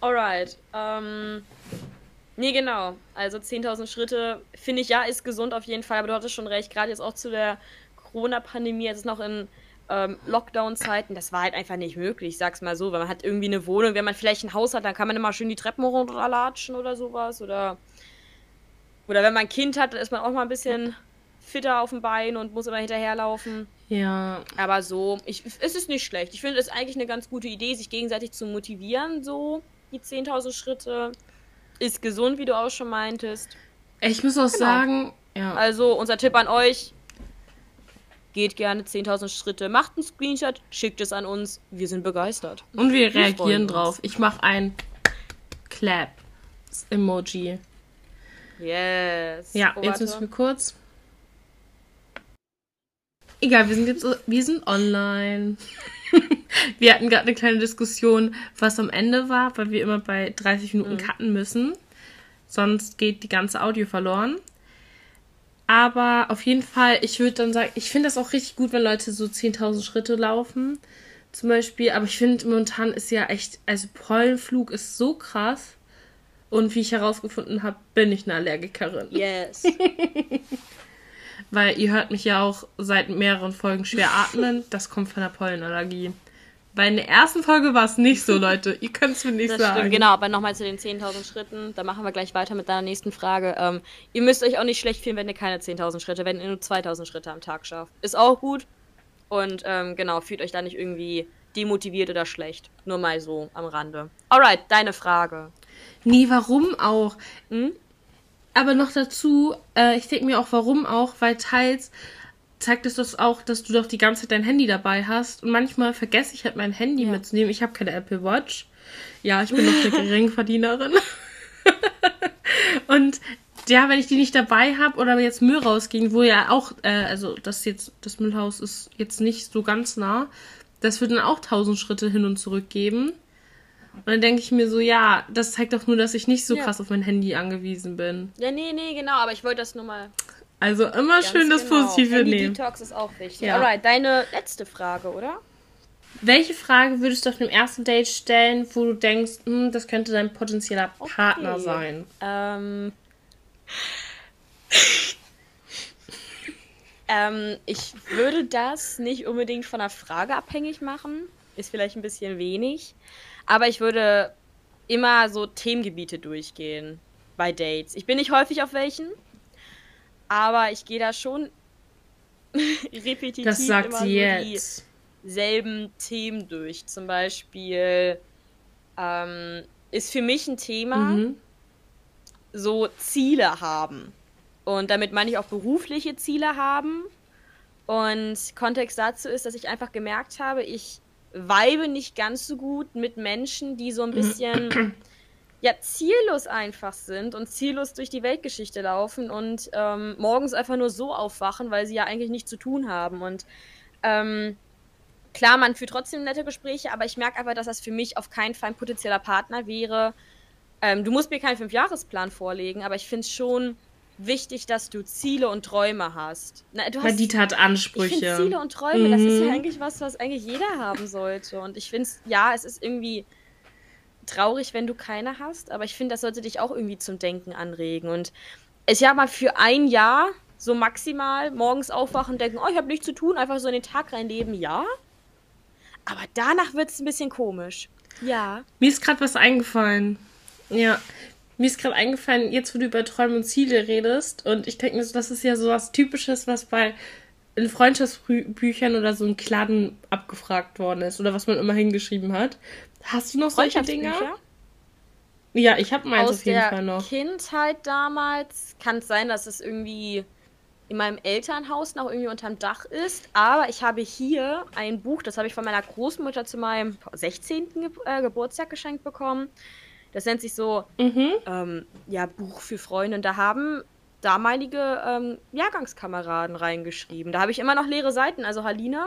Alright. Ähm, nee, genau. Also 10.000 Schritte finde ich ja ist gesund auf jeden Fall, aber du hattest schon recht, gerade jetzt auch zu der Corona-Pandemie, jetzt ist noch in ähm, Lockdown-Zeiten, das war halt einfach nicht möglich, ich sag's mal so, weil man hat irgendwie eine Wohnung, wenn man vielleicht ein Haus hat, dann kann man immer schön die Treppen runterlatschen oder sowas oder oder wenn man ein Kind hat, dann ist man auch mal ein bisschen fitter auf dem Bein und muss immer hinterherlaufen. Ja. Aber so, ich, es ist nicht schlecht. Ich finde es eigentlich eine ganz gute Idee, sich gegenseitig zu motivieren, so die 10.000 Schritte. Ist gesund, wie du auch schon meintest. Ich muss auch genau. sagen, ja. Also, unser Tipp an euch: geht gerne 10.000 Schritte, macht einen Screenshot, schickt es an uns. Wir sind begeistert. Und wir, wir reagieren drauf. Ich mache ein Clap-Emoji. Yes. Ja, oh, jetzt müssen wir kurz. Egal, wir sind jetzt wir sind online. wir hatten gerade eine kleine Diskussion, was am Ende war, weil wir immer bei 30 Minuten mhm. cutten müssen. Sonst geht die ganze Audio verloren. Aber auf jeden Fall, ich würde dann sagen, ich finde das auch richtig gut, wenn Leute so 10.000 Schritte laufen. Zum Beispiel. Aber ich finde, momentan ist ja echt, also Pollenflug ist so krass. Und wie ich herausgefunden habe, bin ich eine Allergikerin. Yes. Weil ihr hört mich ja auch seit mehreren Folgen schwer atmen. Das kommt von der Pollenallergie. In der ersten Folge war es nicht so, Leute. Ihr könnt es mir nicht das sagen. Stimmt, genau, aber nochmal zu den 10.000 Schritten. Da machen wir gleich weiter mit deiner nächsten Frage. Ähm, ihr müsst euch auch nicht schlecht fühlen, wenn ihr keine 10.000 Schritte, wenn ihr nur 2.000 Schritte am Tag schafft. Ist auch gut. Und ähm, genau, fühlt euch da nicht irgendwie demotiviert oder schlecht. Nur mal so am Rande. Alright, deine Frage. Nee, warum auch? Hm? Aber noch dazu, äh, ich denke mir auch, warum auch, weil teils zeigt es das auch, dass du doch die ganze Zeit dein Handy dabei hast. Und manchmal vergesse ich halt mein Handy ja. mitzunehmen. Ich habe keine Apple Watch. Ja, ich bin noch eine Geringverdienerin. und ja, wenn ich die nicht dabei habe oder jetzt Müll rausging, wo ja auch, äh, also das jetzt, das Müllhaus ist jetzt nicht so ganz nah, das wird dann auch tausend Schritte hin und zurück geben. Und dann denke ich mir so, ja, das zeigt doch nur, dass ich nicht so ja. krass auf mein Handy angewiesen bin. Ja, nee, nee, genau, aber ich wollte das nur mal. Also immer schön das genau. Positive Handy nehmen. Detox ist auch wichtig. Ja. Alright, deine letzte Frage, oder? Welche Frage würdest du auf dem ersten Date stellen, wo du denkst, hm, das könnte dein potenzieller Partner okay. sein? Ähm. ähm, ich würde das nicht unbedingt von der Frage abhängig machen. Ist vielleicht ein bisschen wenig. Aber ich würde immer so Themengebiete durchgehen bei Dates. Ich bin nicht häufig auf welchen, aber ich gehe da schon repetitiv Das sagt immer sie jetzt. dieselben Themen durch. Zum Beispiel ähm, ist für mich ein Thema Mhm. so Ziele haben. Und damit meine ich auch berufliche Ziele haben. Und Kontext dazu ist, dass ich einfach gemerkt habe, ich weibe nicht ganz so gut mit Menschen, die so ein bisschen ja ziellos einfach sind und ziellos durch die Weltgeschichte laufen und ähm, morgens einfach nur so aufwachen, weil sie ja eigentlich nichts zu tun haben. Und ähm, klar, man führt trotzdem nette Gespräche, aber ich merke einfach, dass das für mich auf keinen Fall ein potenzieller Partner wäre. Ähm, du musst mir keinen Fünfjahresplan vorlegen, aber ich finde es schon wichtig, dass du Ziele und Träume hast. Na, du hast die hat ich Ansprüche. finde Ziele und Träume, das ist ja Mhm. eigentlich was, was eigentlich jeder haben sollte. Und ich finde es, ja, es ist irgendwie traurig, wenn du keine hast, aber ich finde, das sollte dich auch irgendwie zum Denken anregen. Und ich habe mal für ein Jahr so maximal morgens aufwachen und denken, oh, ich habe nichts zu tun, einfach so in den Tag reinleben, ja. Aber danach wird es ein bisschen komisch. Ja. Mir ist gerade was eingefallen. Ja. Mir ist gerade eingefallen, jetzt wo du über Träume und Ziele redest, und ich denke mir so, das ist ja so was Typisches, was bei in Freundschaftsbüchern oder so in Kladen abgefragt worden ist oder was man immer hingeschrieben hat. Hast du noch solche Dinger? Ja, ich habe meins Aus auf jeden Fall noch. Kindheit damals kann es sein, dass es irgendwie in meinem Elternhaus noch irgendwie unterm Dach ist. Aber ich habe hier ein Buch, das habe ich von meiner Großmutter zu meinem 16. Ge äh, Geburtstag geschenkt bekommen. Das nennt sich so Mhm. ähm, ja, Buch für Freunde. Und da haben damalige ähm, Jahrgangskameraden reingeschrieben. Da habe ich immer noch leere Seiten. Also Halina,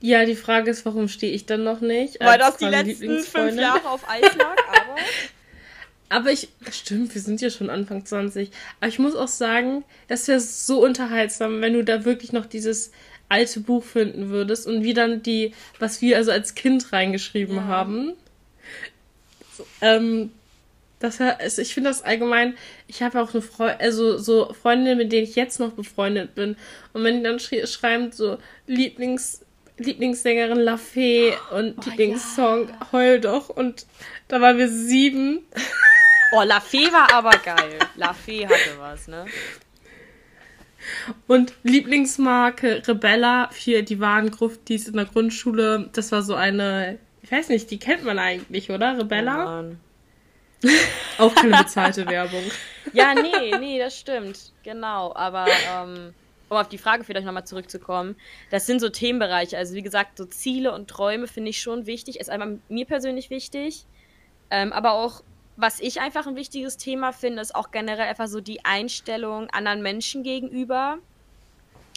Ja, die Frage ist, warum stehe ich dann noch nicht? weil das die letzten fünf? Jahre auf Eis lag. Aber Aber ich, stimmt, wir sind ja schon Anfang 20. Aber ich muss auch sagen, das wäre so unterhaltsam, wenn du da wirklich noch dieses alte Buch finden würdest und wie dann die, was wir also als Kind reingeschrieben Ja. haben. Ähm, das also ich finde das allgemein, ich habe auch eine Freundin, also so Freundinnen, mit denen ich jetzt noch befreundet bin. Und wenn die dann schrie- schreiben, so Lieblings, Lieblingssängerin La Fee und Lieblingssong Heul doch und da waren wir sieben. Oh, La Fee war aber geil. La Fee hatte was, ne? Und Lieblingsmarke Rebella für die Warengruft, in der Grundschule. Das war so eine, ich weiß nicht, die kennt man eigentlich, oder? Rebella? Oh Mann. Auch keine bezahlte Werbung. Ja, nee, nee, das stimmt. Genau. Aber ähm, um auf die Frage vielleicht nochmal zurückzukommen, das sind so Themenbereiche. Also wie gesagt, so Ziele und Träume finde ich schon wichtig. Ist einmal mir persönlich wichtig. Ähm, aber auch, was ich einfach ein wichtiges Thema finde, ist auch generell einfach so die Einstellung anderen Menschen gegenüber.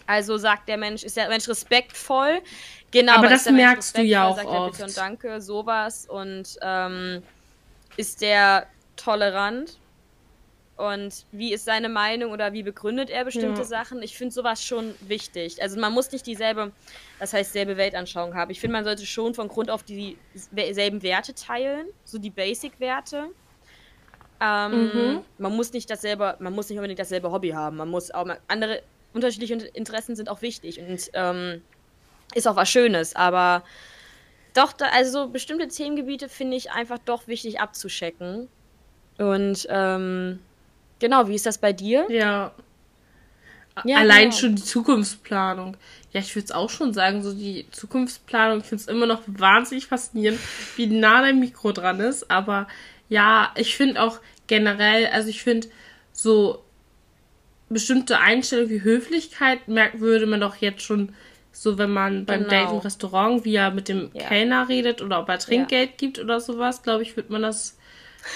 Also sagt der Mensch, ist der Mensch respektvoll? Genau, Aber das merkst du ja auch sagt er Bitte oft. und danke, sowas. Und ähm, ist der tolerant? Und wie ist seine Meinung oder wie begründet er bestimmte Ja. Sachen? Ich finde sowas schon wichtig. Also man muss nicht dieselbe, das heißt selbe Weltanschauung haben. Ich finde, man sollte schon von Grund auf dieselben Werte teilen, so die Basic-Werte. Ähm, Mhm. Man muss nicht dasselbe, man muss nicht unbedingt dasselbe Hobby haben. Man muss auch andere unterschiedliche Interessen sind auch wichtig und ähm, ist auch was Schönes. Aber doch, da, also so bestimmte Themengebiete finde ich einfach doch wichtig abzuschecken. Und ähm, genau, wie ist das bei dir? Ja. Ja, Allein genau. schon die Zukunftsplanung. Ja, ich würde es auch schon sagen, so die Zukunftsplanung, ich finde es immer noch wahnsinnig faszinierend, wie nah dein Mikro dran ist. Aber ja, ich finde auch generell, also ich finde so bestimmte Einstellungen wie Höflichkeit merkt, würde man doch jetzt schon so, wenn man beim Genau. Date im Restaurant, wie er mit dem Ja. Kellner redet oder ob er Trinkgeld gibt oder sowas, glaube ich, wird man das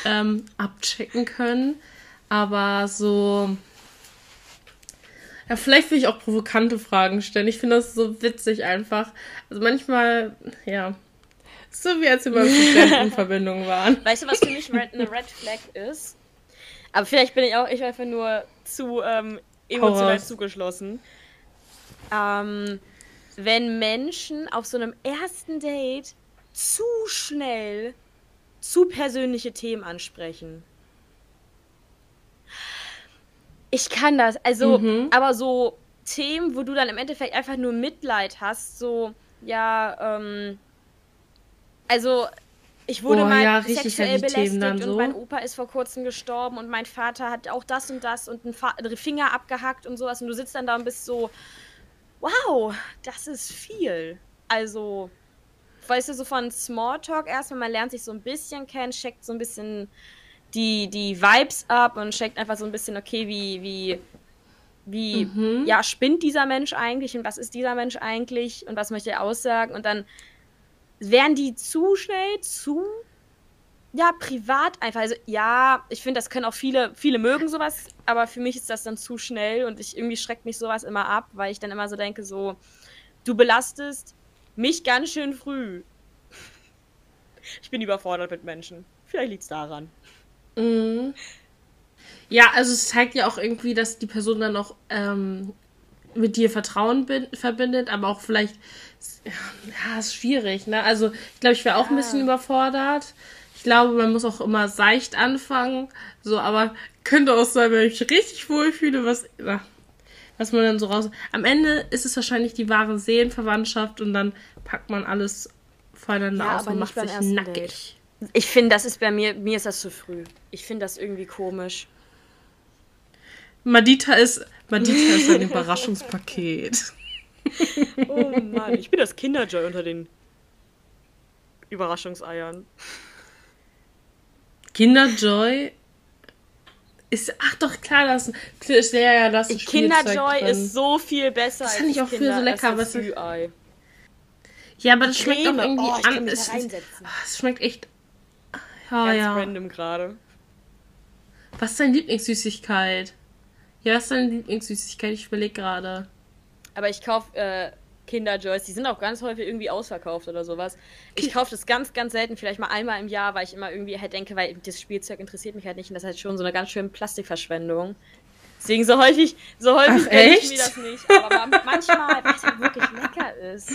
ähm, abchecken können. Aber so, ja, vielleicht will ich auch provokante Fragen stellen. Ich finde das so witzig einfach. Also manchmal, ja, so wie als wir beim Studentenverbindung waren. Weißt du, was für mich eine Red Flag ist? Aber vielleicht bin ich auch ich einfach nur zu ähm, emotional raus. zugeschlossen. Ähm, wenn Menschen auf so einem ersten Date zu schnell zu persönliche Themen ansprechen. Ich kann das. Also, mhm. aber so Themen, wo du dann im Endeffekt einfach nur Mitleid hast, so, ja, ähm, also ich wurde oh, mal ja, sexuell belästigt und so. mein Opa ist vor kurzem gestorben und mein Vater hat auch das und das und einen, einen Finger abgehackt und sowas und du sitzt dann da und bist so, wow, das ist viel. Also, weißt du, so von Smalltalk erstmal, man lernt sich so ein bisschen kennen, checkt so ein bisschen die, die Vibes ab und checkt einfach so ein bisschen, okay, wie, wie, wie, mhm. ja, spinnt dieser Mensch eigentlich und was ist dieser Mensch eigentlich und was möchte er aussagen und dann wären die zu schnell, zu ja, privat einfach. Also ja, ich finde, das können auch viele, viele mögen sowas, aber für mich ist das dann zu schnell und ich irgendwie schreckt mich sowas immer ab, weil ich dann immer so denke, so, du belastest mich ganz schön früh. Ich bin überfordert mit Menschen. Vielleicht liegt es daran. Mhm. Ja, also es zeigt ja auch irgendwie, dass die Person dann noch ähm, mit dir Vertrauen verbindet, aber auch vielleicht ja, ist schwierig, ne? Also, ich glaube, ich wäre auch ja. ein bisschen überfordert. Ich glaube, man muss auch immer seicht anfangen. So, aber könnte auch sein, wenn ich mich richtig wohlfühle, was, na, was man dann so raus. Am Ende ist es wahrscheinlich die wahre Seelenverwandtschaft und dann packt man alles voneinander ja, aus und macht sich nackig. Date. Ich finde, das ist bei mir, mir ist das zu früh. Ich finde das irgendwie komisch. Madita ist, Madita ist ein Überraschungspaket. oh Mann, ich bin das Kinderjoy unter den Überraschungseiern. Kinderjoy ist, ach doch, klar, das ist ja, ja, das ist Kinderjoy ist so viel besser das als ich auch Kinder, so lecker, es Ja, aber das Creme. schmeckt auch irgendwie oh, an. Es, es, schmeckt echt. Ja, Ganz ja. random gerade. Was ist deine Lieblingssüßigkeit? Ja, was ist deine Lieblingssüßigkeit? Ich überlege gerade. Aber ich kaufe äh, Kinderjoys, die sind auch ganz häufig irgendwie ausverkauft oder sowas. Ich kaufe das ganz, ganz selten, vielleicht mal einmal im Jahr, weil ich immer irgendwie halt denke, weil das Spielzeug interessiert mich halt nicht und das ist halt schon so eine ganz schöne Plastikverschwendung. Deswegen so häufig, so häufig Ach, ich mir das nicht. Aber manchmal, weil es halt wirklich lecker ist.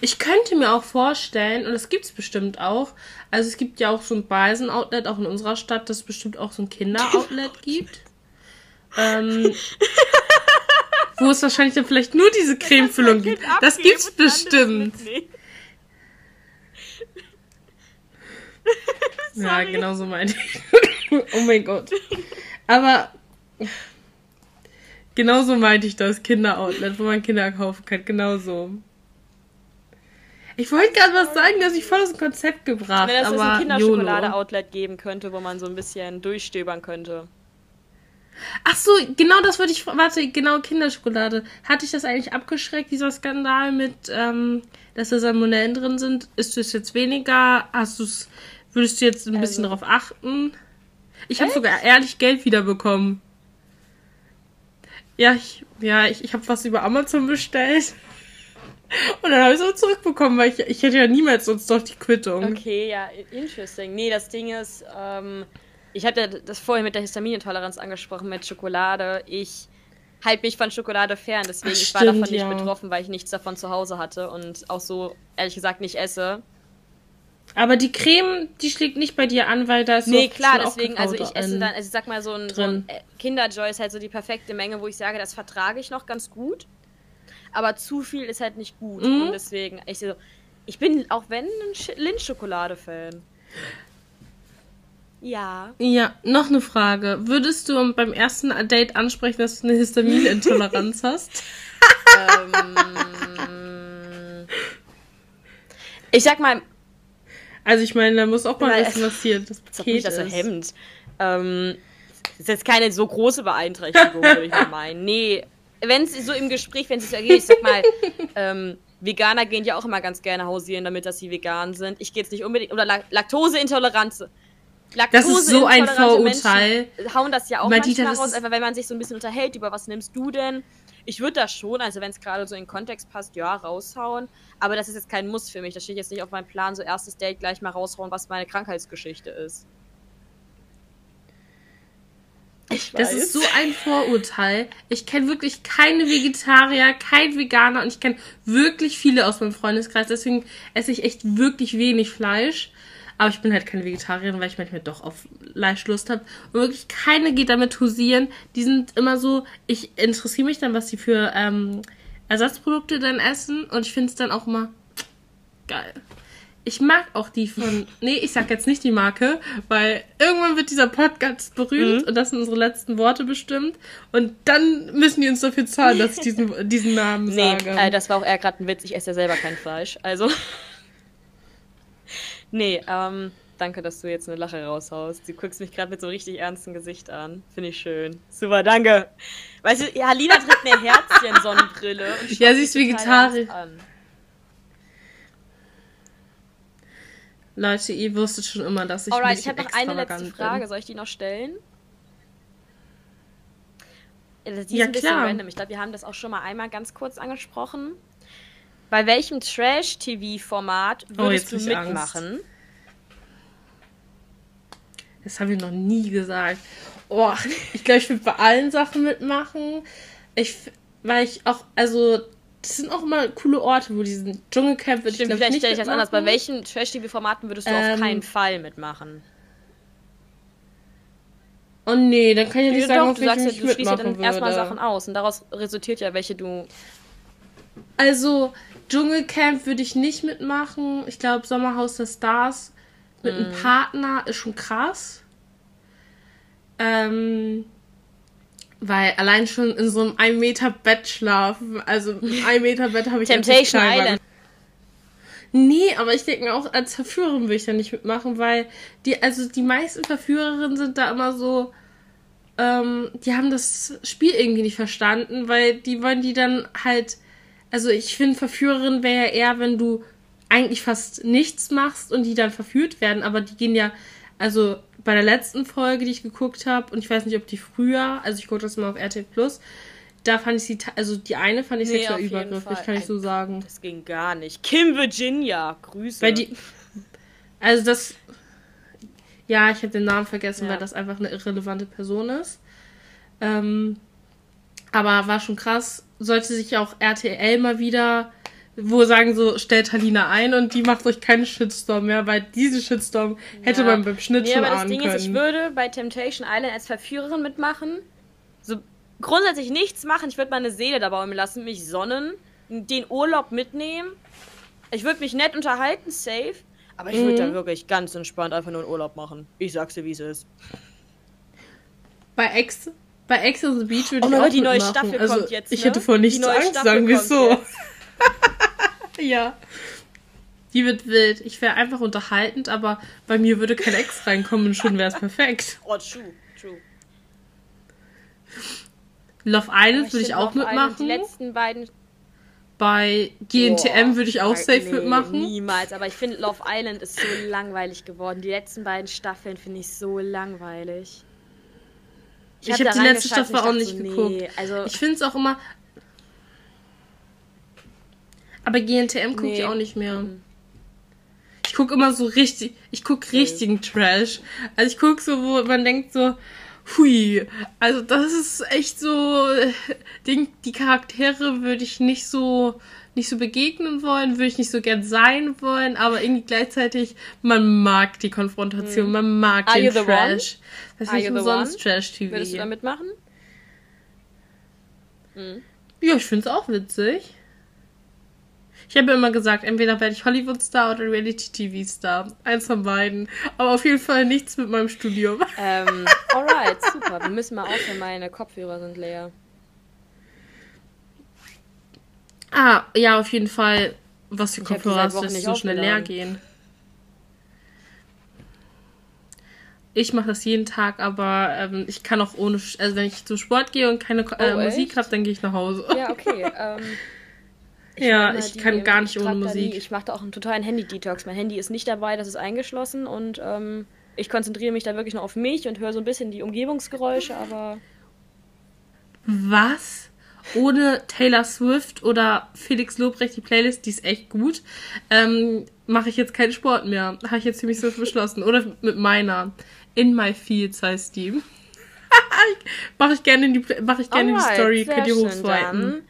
Ich könnte mir auch vorstellen, und das gibt es bestimmt auch, also es gibt ja auch so ein Beisen-Outlet auch in unserer Stadt, das es bestimmt auch so ein Kinder-Outlet gibt. Ähm, wo es wahrscheinlich dann vielleicht nur diese Cremefüllung gibt. Das gibt's bestimmt. ja, genau so meinte ich. oh mein Gott. Aber genau so meinte ich das Kinderoutlet, wo man Kinder kaufen kann. Genau so. Ich wollte gerade was sagen, dass ich voll aus dem Konzept gebracht. Wenn es ein Kinderschokolade-Outlet geben könnte, wo man so ein bisschen durchstöbern könnte. Ach so, genau das würde ich. Warte, genau, Kinderschokolade. Hatte ich das eigentlich abgeschreckt, dieser Skandal mit, ähm, dass da Salmonellen drin sind? Ist es jetzt weniger? Hast du es. Würdest du jetzt ein also. bisschen darauf achten? Ich habe sogar ehrlich Geld wiederbekommen. Ja, ich, ja, ich, ich habe was über Amazon bestellt. Und dann habe ich es auch zurückbekommen, weil ich, ich hätte ja niemals sonst doch die Quittung. Okay, ja, interesting. Nee, das Ding ist, ähm, ich hatte das vorhin mit der Histaminintoleranz angesprochen, mit Schokolade. Ich halte mich von Schokolade fern, deswegen Ach, ich war davon nicht ja. betroffen, weil ich nichts davon zu Hause hatte und auch so, ehrlich gesagt, nicht esse. Aber die Creme, die schlägt nicht bei dir an, weil da ist Nee, klar, deswegen, also ich esse dann, also ich sag mal, so ein, so ein äh, Kinderjoy ist halt so die perfekte Menge, wo ich sage, das vertrage ich noch ganz gut. Aber zu viel ist halt nicht gut. Mhm. Und deswegen, ich, so, ich bin auch wenn ein Lindschokolade-Fan. Ja. Ja, noch eine Frage. Würdest du beim ersten Date ansprechen, dass du eine Histaminintoleranz hast? ähm, ich sag mal. Also ich meine, da muss auch mal wissen, was hier das Paket ist. Das ist. Hemd. Ähm, das ist jetzt keine so große Beeinträchtigung, würde ich mal meinen. Nee, wenn es so im Gespräch, wenn es so ergeht, ich sag mal, ähm, Veganer gehen ja auch immer ganz gerne hausieren, damit dass sie vegan sind. Ich gehe jetzt nicht unbedingt, oder Laktoseintoleranz das ist so ein Vorurteil. Menschen hauen das ja auch Madita, manchmal raus, einfach wenn man sich so ein bisschen unterhält, über was nimmst du denn? Ich würde das schon, also wenn es gerade so in den Kontext passt, ja, raushauen. Aber das ist jetzt kein Muss für mich. Das steht jetzt nicht auf meinem Plan, so erstes Date gleich mal raushauen, was meine Krankheitsgeschichte ist. Ich das ist so ein Vorurteil. Ich kenne wirklich keine Vegetarier, kein Veganer und ich kenne wirklich viele aus meinem Freundeskreis. Deswegen esse ich echt wirklich wenig Fleisch. Aber ich bin halt keine Vegetarierin, weil ich manchmal doch auf Fleisch Lust habe. Und wirklich keine geht damit husieren. Die sind immer so, ich interessiere mich dann, was die für ähm, Ersatzprodukte dann essen. Und ich finde es dann auch immer geil. Ich mag auch die von. Nee, ich sag jetzt nicht die Marke, weil irgendwann wird dieser Podcast berühmt Mhm. und das sind unsere letzten Worte bestimmt. Und dann müssen die uns dafür zahlen, dass ich diesen, diesen Namen Nee, sage. äh, das war auch eher gerade ein Witz. Ich esse ja selber kein Fleisch. Also. Nee, ähm, danke, dass du jetzt eine Lache raushaust. Du guckst mich gerade mit so richtig ernsten Gesicht an. Finde ich schön. Super, danke. Weißt du, ja, Halina trägt eine Herzchen-Sonnenbrille. Ja, sie ist Vegetarier-. Leute, ihr wusstet schon immer, dass ich Alright, ich habe noch eine letzte Frage. Bin. Soll ich die noch stellen? Ja, Die ist Ja, ein bisschen klar. random. Ich glaube, wir haben das auch schon mal einmal ganz kurz angesprochen. Bei welchem Trash-TV-Format Oh, würdest jetzt du ich Angst. mitmachen? Das haben wir noch nie gesagt. Oh, ich glaube, ich würde bei allen Sachen mitmachen. Ich, weil ich auch, also, das sind auch immer coole Orte, wo diesen Dschungelcamp ich, Stimmt, glaub vielleicht stelle ich das anders. Bei mitmachen. welchen Trash-TV-Formaten würdest du auf Ähm, keinen Fall mitmachen? Oh nee, dann kann ich ja nicht Ja, sagen, doch, auf du sagst ja, ich du schließt ja mitmachen dann erstmal. Sachen aus und daraus resultiert ja, welche du. Also, Dschungelcamp würde ich nicht mitmachen. Ich glaube, Sommerhaus der Stars mit Mhm. einem Partner ist schon krass. Ähm, weil allein schon in so einem 1 Meter Bett schlafen, also im 1 Meter Bett habe ich Temptation war Island. Nee, aber ich denke mir auch, als Verführerin würde ich da nicht mitmachen, weil die, also die meisten Verführerinnen sind da immer so, ähm, die haben das Spiel irgendwie nicht verstanden, weil die wollen die dann halt, also ich finde, Verführerin wäre ja eher, wenn du eigentlich fast nichts machst und die dann verführt werden, aber die gehen ja, also bei der letzten Folge, die ich geguckt habe, und ich weiß nicht, ob die früher, also ich gucke das mal auf RTL Plus, da fand ich sie, also die eine fand ich Nee, sexuell übergriffig, kann ich so sagen. Das ging gar nicht. Kim Virginia, Grüße. Weil die. Also das. Ja, ich habe den Namen vergessen, Ja. weil das einfach eine irrelevante Person ist. Ähm, aber war schon krass. Sollte sich auch RTL mal wieder, wo sagen so, stellt Halina ein und die macht euch keinen Shitstorm mehr, weil diesen Shitstorm hätte Ja. man beim Schnitt Nee, schon aber das ahnen Ding können. ist, ich würde bei Temptation Island als Verführerin mitmachen. So grundsätzlich nichts machen. Ich würde meine Seele dabei baumeln lassen, mich sonnen, den Urlaub mitnehmen. Ich würde mich nett unterhalten, safe. Aber ich würde Mhm. da wirklich ganz entspannt einfach nur einen Urlaub machen. Ich sag's dir, wie es ist. bei Ex, bei Ex on the Beach würde Oh ich auch die neue mitmachen. Staffel also, kommt jetzt, Ich ne? hätte vor Die nichts Angst, Staffel sagen wir so. ja. Die wird wild. Ich wäre einfach unterhaltend, aber bei mir würde kein Ex reinkommen und schon wäre es perfekt. Oh, true, true. Love Island würde ich auch Love mitmachen. Die letzten beiden. Bei GNTM würde ich auch nee, safe mitmachen. Niemals, aber ich finde Love Island ist so langweilig geworden. Die letzten beiden Staffeln finde ich so langweilig. Ich hab habe da die letzte Staffel auch ich nicht dachte geguckt. Nee, also Ich finde es auch immer. Aber GNTM gucke ich Nee. auch nicht mehr. Mhm. Ich gucke immer so richtig. Ich gucke richtigen Trash. Also ich gucke so, wo man denkt so. Hui, also das ist echt so, äh, die, die Charaktere würde ich nicht so, nicht so begegnen wollen, würde ich nicht so gern sein wollen, aber irgendwie gleichzeitig, man mag die Konfrontation, man mag. Are den? Trash. Das ist nicht umsonst? Trash-TV. würdest du da mitmachen? Ja, ich finde es auch witzig. Ich habe immer gesagt, entweder werde ich Hollywood-Star oder Reality-TV-Star. Eins von beiden. Aber auf jeden Fall nichts mit meinem Studium. ähm, alright, super. Wir müssen mal aufhören, meine Kopfhörer sind leer. Ah, ja, auf jeden Fall. Was für Ich Kopfhörer hast, Wochen dass so schnell leer gehen? Ich mache das jeden Tag, aber ähm, ich kann auch ohne, also wenn ich zum Sport gehe und keine äh, Oh, Musik habe, dann gehe ich nach Hause. Ja, okay. Ähm, Ja, ich kann gar nicht ohne. Musik. Ich mache da auch einen totalen Handy-Detox. Mein Handy ist nicht dabei, das ist eingeschlossen und ähm, ich konzentriere mich da wirklich nur auf mich und höre so ein bisschen die Umgebungsgeräusche, aber Was? ohne Taylor Swift oder Felix Lobrecht die Playlist, die ist echt gut, ähm, mache ich jetzt keinen Sport mehr. Habe ich jetzt ziemlich so beschlossen. Oder mit meiner. In My Fields heißt die. mache ich gerne in die, mach ich gerne Alright, die Story, könnt ihr hochswipen.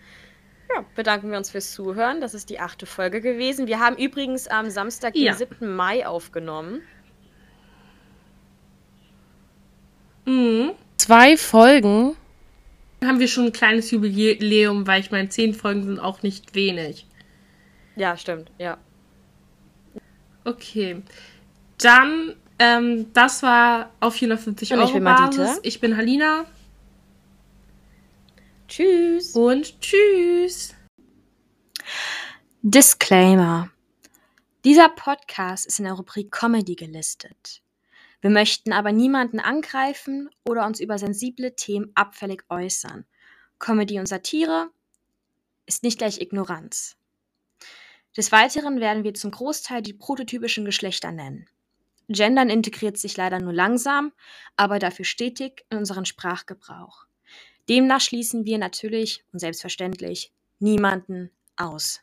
Ja, bedanken wir uns fürs Zuhören. Das ist die achte Folge gewesen. Wir haben übrigens am Samstag, den ja. 7. Mai, aufgenommen. Mhm. Zwei Folgen haben wir schon ein kleines Jubiläum, weil ich meine, zehn Folgen sind auch nicht wenig. Ja, stimmt, ja. Okay. Dann, ähm, das war auf 450 Und Euro ich bin Basis. Madita. Ich bin Halina. Tschüss. Und tschüss. Disclaimer. Dieser Podcast ist in der Rubrik Comedy gelistet. Wir möchten aber niemanden angreifen oder uns über sensible Themen abfällig äußern. Comedy und Satire ist nicht gleich Ignoranz. Des Weiteren werden wir zum Großteil die prototypischen Geschlechter nennen. Gendern integriert sich leider nur langsam, aber dafür stetig in unseren Sprachgebrauch. Demnach schließen wir natürlich und selbstverständlich niemanden aus.